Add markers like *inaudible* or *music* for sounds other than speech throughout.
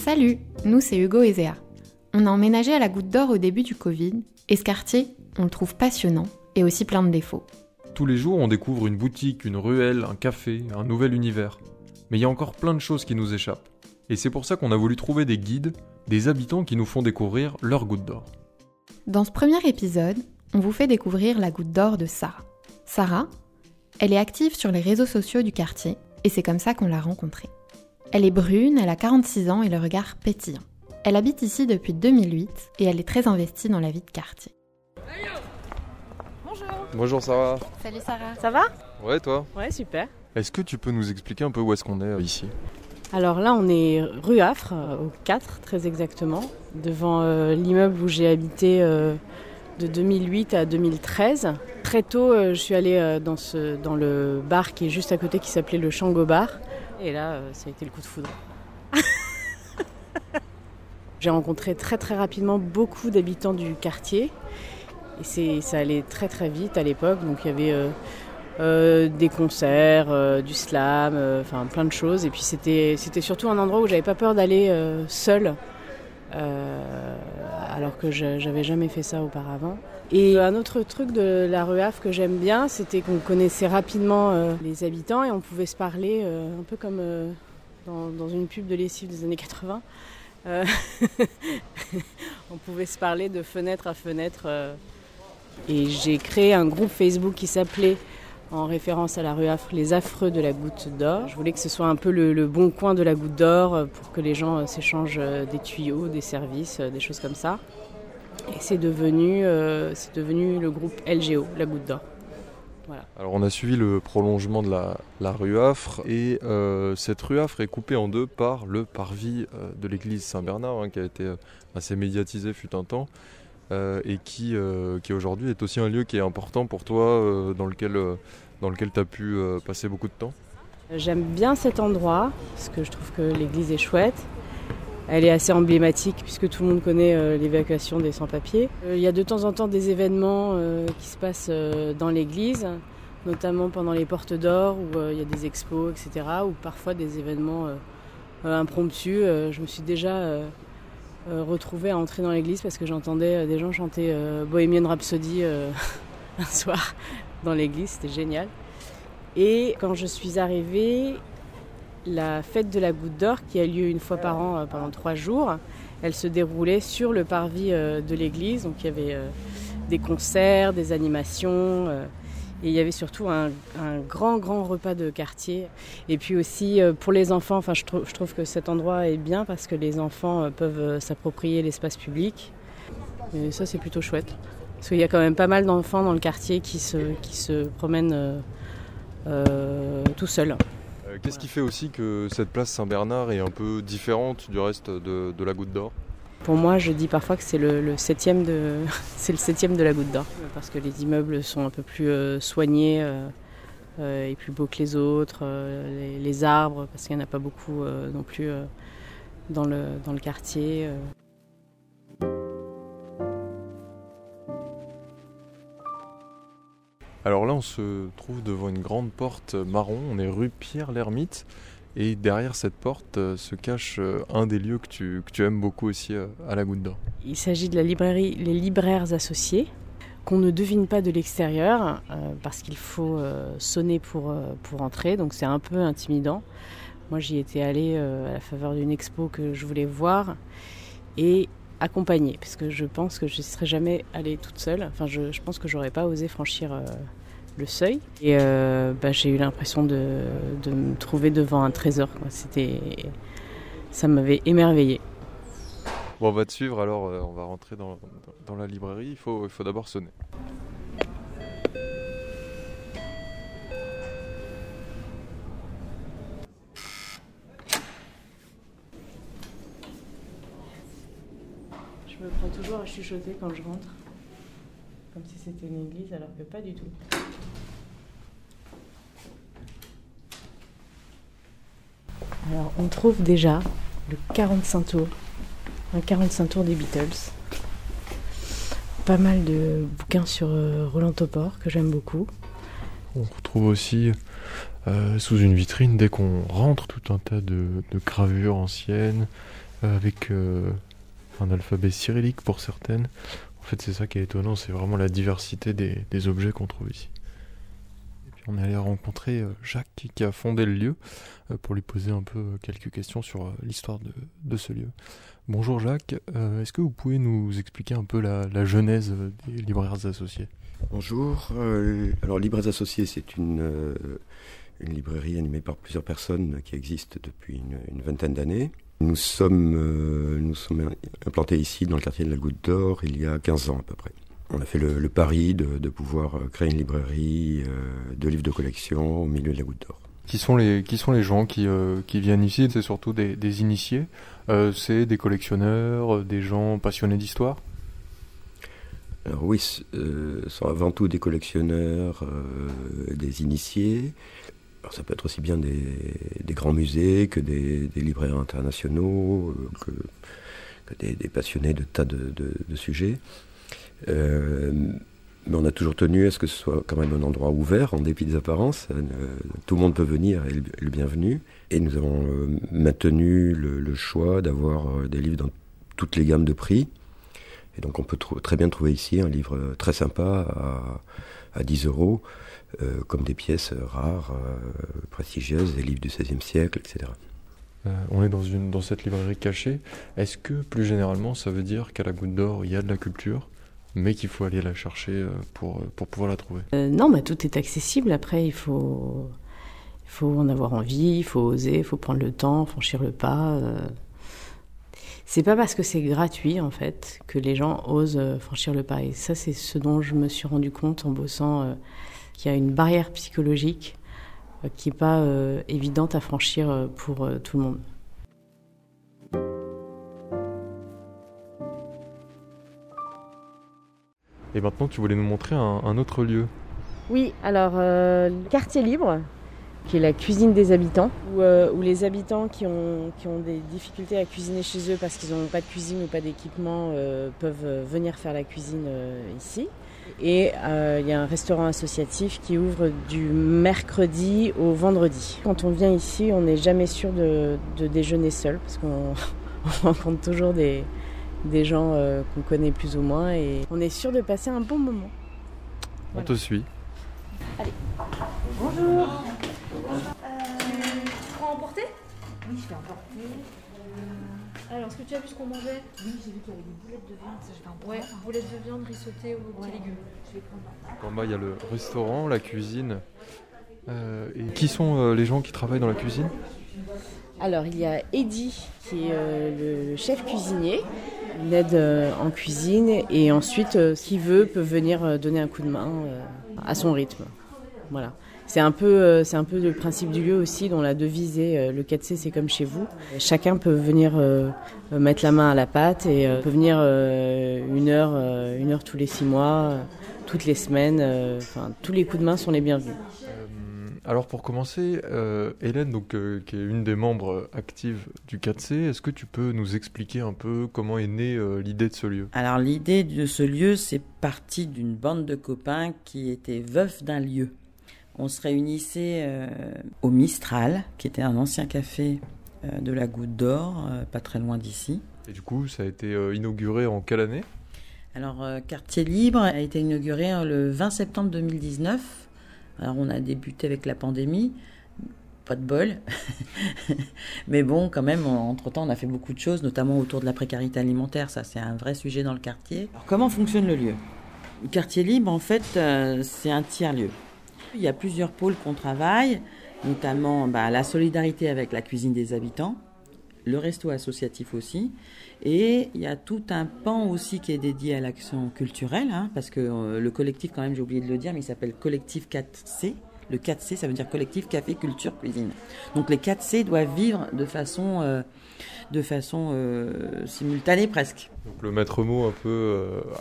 Salut, nous c'est Hugo et Zéa. On a emménagé à la Goutte d'Or au début du Covid et ce quartier, on le trouve passionnant et aussi plein de défauts. Tous les jours, on découvre une boutique, une ruelle, un café, un nouvel univers. Mais il y a encore plein de choses qui nous échappent. Et c'est pour ça qu'on a voulu trouver des guides, des habitants qui nous font découvrir leur goutte d'or. Dans ce premier épisode, on vous fait découvrir la goutte d'or de Sarah. Sarah, elle est active sur les réseaux sociaux du quartier et c'est comme ça qu'on l'a rencontrée. Elle est brune, elle a 46 ans et le regard pétillant. Elle habite ici depuis 2008 et elle est très investie dans la vie de quartier. Bonjour. Bonjour Sarah. Salut Sarah. Ça va? Ouais, toi? Ouais, super. Est-ce que tu peux nous expliquer un peu où est-ce qu'on est euh, ici? Alors là, on est rue Affre, euh, au 4 très exactement, devant euh, l'immeuble où j'ai habité euh, de 2008 à 2013. Très tôt, euh, je suis allée euh, dans, ce, dans le bar qui est juste à côté, qui s'appelait le Shango Bar. Et là, euh, ça a été le coup de foudre. *laughs* j'ai rencontré très très rapidement beaucoup d'habitants du quartier. Et ça allait très très vite à l'époque. Donc il y avait euh, euh, des concerts, du slam, enfin plein de choses. Et puis c'était, surtout un endroit où j'avais pas peur d'aller seule, alors que j'avais jamais fait ça auparavant. Et un autre truc de la Havre que j'aime bien, c'était qu'on connaissait rapidement euh, les habitants et on pouvait se parler euh, un peu comme euh, dans, dans une pub de lessive des années 80. Euh, *laughs* on pouvait se parler de fenêtre à fenêtre. et j'ai créé un groupe Facebook qui s'appelait, en référence à la rue Affre, Les Affreux de la Goutte d'Or. Je voulais que ce soit un peu le, bon coin de la Goutte d'Or euh, pour que les gens euh, s'échangent euh, des tuyaux, des services, des choses comme ça. Et c'est devenu, devenu le groupe LGO, la Goutte d'Or. Alors on a suivi le prolongement de la, rue Affre et cette rue Affre est coupée en deux par le parvis de l'église Saint-Bernard hein, qui a été assez médiatisé fut un temps et qui, qui aujourd'hui est aussi un lieu qui est important pour toi dans lequel, dans lequel tu as pu euh, passer beaucoup de temps. J'aime bien cet endroit parce que je trouve que l'église est chouette. Elle est assez emblématique puisque tout le monde connaît euh, l'évacuation des sans-papiers. Euh, il y a de temps en temps des événements qui se passent dans l'église, notamment pendant les portes d'or où il y a des expos, etc. Ou parfois des événements impromptus. Je me suis déjà retrouvée à entrer dans l'église parce que j'entendais des gens chanter Bohemian Rhapsody *laughs* un soir dans l'église. C'était génial. Et quand je suis arrivée, la fête de la Goutte d'Or, qui a lieu une fois par an euh, pendant trois jours, elle se déroulait sur le parvis euh, de l'église. Donc il y avait euh, des concerts, des animations. et il y avait surtout un, grand, grand repas de quartier. Et puis aussi pour les enfants, enfin, je, je trouve que cet endroit est bien parce que les enfants peuvent s'approprier l'espace public. Et ça, c'est plutôt chouette. Parce qu'il y a quand même pas mal d'enfants dans le quartier qui se, qui se promènent euh, euh, tout seuls. Euh, Qu'est-ce qui fait aussi que cette place Saint-Bernard est un peu différente du reste de, de la Goutte d'Or? Pour moi, je dis parfois que c'est le, le septième de, *laughs* c'est le septième de la Goutte d'Or, parce que les immeubles sont un peu plus euh, soignés euh, et plus beaux que les autres. euh, les, les arbres, parce qu'il n'y en a pas beaucoup non plus dans le dans le quartier. Alors là, on se trouve devant une grande porte marron. On est rue Pierre l'Ermite. Et derrière cette porte euh, se cache euh, un des lieux que tu, que tu aimes beaucoup aussi euh, à la Goutte d'Or. Il s'agit de la librairie Les Libraires Associés, qu'on ne devine pas de l'extérieur, parce qu'il faut sonner pour, pour entrer, donc c'est un peu intimidant. Moi, j'y étais allée à la faveur d'une expo que je voulais voir et accompagnée, parce que je pense que je ne serais jamais allée toute seule. Enfin, je, je pense que j'aurais pas osé franchir euh, le seuil. Et euh, bah, j'ai eu l'impression de, de me trouver devant un trésor. C'était, ça m'avait émerveillée. Bon, on va te suivre alors, euh, on va rentrer dans, dans la librairie. Il faut, il faut d'abord sonner. Je me prends toujours à quand je rentre. Comme si c'était une église, alors que pas du tout. Alors, on trouve déjà le 45 tours. Un 45 tours des Beatles. Pas mal de bouquins sur euh, Roland Topor, que j'aime beaucoup. On retrouve aussi euh, sous une vitrine, dès qu'on rentre, tout un tas de, de gravures anciennes, avec un alphabet cyrillique pour certaines. En fait, c'est ça qui est étonnant, c'est vraiment la diversité des, objets qu'on trouve ici. Et puis on est allé rencontrer Jacques qui a fondé le lieu pour lui poser un peu quelques questions sur l'histoire de, ce lieu. Bonjour Jacques, est-ce que vous pouvez nous expliquer un peu la, genèse des libraires associés? Bonjour. Euh, alors, Libres Associés, c'est euh, une, librairie animée par plusieurs personnes qui existe depuis une, vingtaine d'années. Nous sommes, euh, nous sommes implantés ici dans le quartier de la Goutte d'Or il y a 15 ans à peu près. On a fait le, pari de, pouvoir créer une librairie de livres de collection au milieu de la Goutte d'Or. Qui sont les, qui sont les gens qui, qui viennent ici? C'est surtout des, des initiés C'est des collectionneurs, des gens passionnés d'histoire? Alors oui, ce euh, sont avant tout des collectionneurs, euh, des initiés. Alors ça peut être aussi bien des, grands musées que des, libraires internationaux, euh, que, des, passionnés de tas de, sujets. mais on a toujours tenu à ce que ce soit quand même un endroit ouvert, en dépit des apparences. tout le monde peut venir et le bienvenu. Et nous avons maintenu le choix d'avoir des livres dans toutes les gammes de prix. Et donc on peut très bien trouver ici un livre euh, très sympa à, 10 euros, euh, comme des pièces rares, euh, prestigieuses, des livres du XVIe siècle, etc. on est dans, une, dans cette librairie cachée. Est-ce que plus généralement ça veut dire qu'à la Goutte d'Or il y a de la culture mais qu'il faut aller la chercher pour, pour pouvoir la trouver? Non, mais tout est accessible. Après, il faut, il faut en avoir envie, il faut oser, il faut prendre le temps, franchir le pas. C'est pas parce que c'est gratuit en fait que les gens osent euh, franchir le pas. Et ça, c'est ce dont je me suis rendu compte en bossant euh, qu'il y a une barrière psychologique euh, qui n'est pas évidente à franchir pour tout le monde. Et maintenant, tu voulais nous montrer un, autre lieu. Oui, alors le quartier libre, qui est la cuisine des habitants, où, euh, les habitants qui ont, qui ont des difficultés à cuisiner chez eux parce qu'ils n'ont pas de cuisine ou pas d'équipement euh, peuvent euh, venir faire la cuisine ici. Et il y a un restaurant associatif qui ouvre du mercredi au vendredi. Quand on vient ici, on n'est jamais sûr de, déjeuner seul parce qu'on *laughs* rencontre toujours des, des gens qu'on connaît plus ou moins et on est sûr de passer un bon moment. On te suit. Allez. Bonjour. Emporter Oui, je vais emporter. Euh, alors, est-ce que tu as vu ce qu'on mangeait? Oui, j'ai vu qu'il y avait des boulettes de viande. Ça, je vais en Ouais, boulettes de viande rissottées aux petits légumes. Je vais prendre. En bas, il y a le restaurant, la cuisine. Euh, et qui sont euh, les gens qui travaillent dans la cuisine? Alors, il y a Eddy, qui est le chef cuisinier. Il aide en cuisine et ensuite, qui veut peut venir donner un coup de main à son rythme. Voilà. C'est un peu, euh, c'est un peu le principe du lieu aussi, dont la devise est euh, le 4C, c'est comme chez vous. Chacun peut venir euh, mettre la main à la pâte et peut venir une heure, une heure tous les six mois, toutes les semaines. Enfin, tous les coups de main sont les bienvenus. Alors pour commencer, Hélène, donc, qui est une des membres actives du 4C, est-ce que tu peux nous expliquer un peu comment est née l'idée de ce lieu? Alors l'idée de ce lieu, c'est parti d'une bande de copains qui étaient veufs d'un lieu on se réunissait euh, au Mistral, qui était un ancien café euh, de la Goutte d'Or, euh, pas très loin d'ici. Et du coup, ça a été inauguré en quelle année? Alors, Quartier Libre a été inauguré le 20 septembre 2019. Alors, on a débuté avec la pandémie. Pas de bol. *laughs* Mais bon, quand même, entre-temps, on a fait beaucoup de choses, notamment autour de la précarité alimentaire. Ça, c'est un vrai sujet dans le quartier. Alors, comment fonctionne le lieu? Le quartier libre, en fait, c'est un tiers-lieu. Il y a plusieurs pôles qu'on travaille, notamment bah, la solidarité avec la cuisine des habitants, le resto associatif aussi, et il y a tout un pan aussi qui est dédié à l'action culturelle, hein, parce que euh, le collectif, quand même, j'ai oublié de le dire, mais il s'appelle Collectif 4C. Le 4C, ça veut dire collectif café, culture, cuisine. Donc les 4C doivent vivre de façon euh, de façon euh, simultanée presque. Donc le maître mot un peu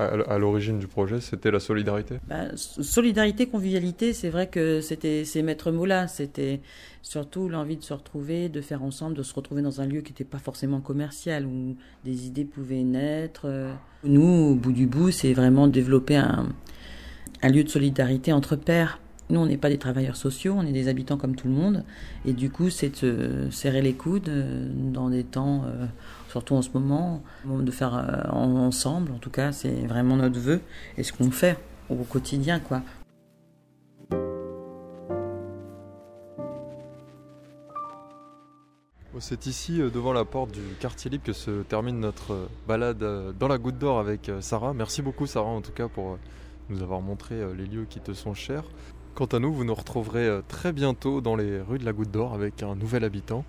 euh, à, l'origine du projet, c'était la solidarité? Bah, Solidarité, convivialité, c'est vrai que c'était ces maîtres mots-là. C'était surtout l'envie de se retrouver, de faire ensemble, de se retrouver dans un lieu qui n'était pas forcément commercial, où des idées pouvaient naître. Nous, au bout du bout, c'est vraiment développer un, un lieu de solidarité entre pairs Nous, on n'est pas des travailleurs sociaux, on est des habitants comme tout le monde. Et du coup, c'est de se serrer les coudes euh, dans des temps, euh, surtout en ce moment, de faire euh, ensemble. En tout cas, c'est vraiment notre vœu et ce qu'on fait au quotidien, quoi. C'est ici, devant la porte du quartier libre, que se termine notre balade dans la goutte d'or avec Sarah. Merci beaucoup, Sarah, en tout cas, pour nous avoir montré les lieux qui te sont chers. Quant à nous, vous nous retrouverez très bientôt dans les rues de la goutte d'or avec un nouvel habitant.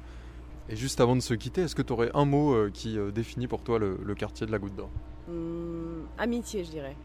Et juste avant de se quitter, est-ce que tu aurais un mot qui définit pour toi le, quartier de la goutte d'or? Hum, Amitié, je dirais.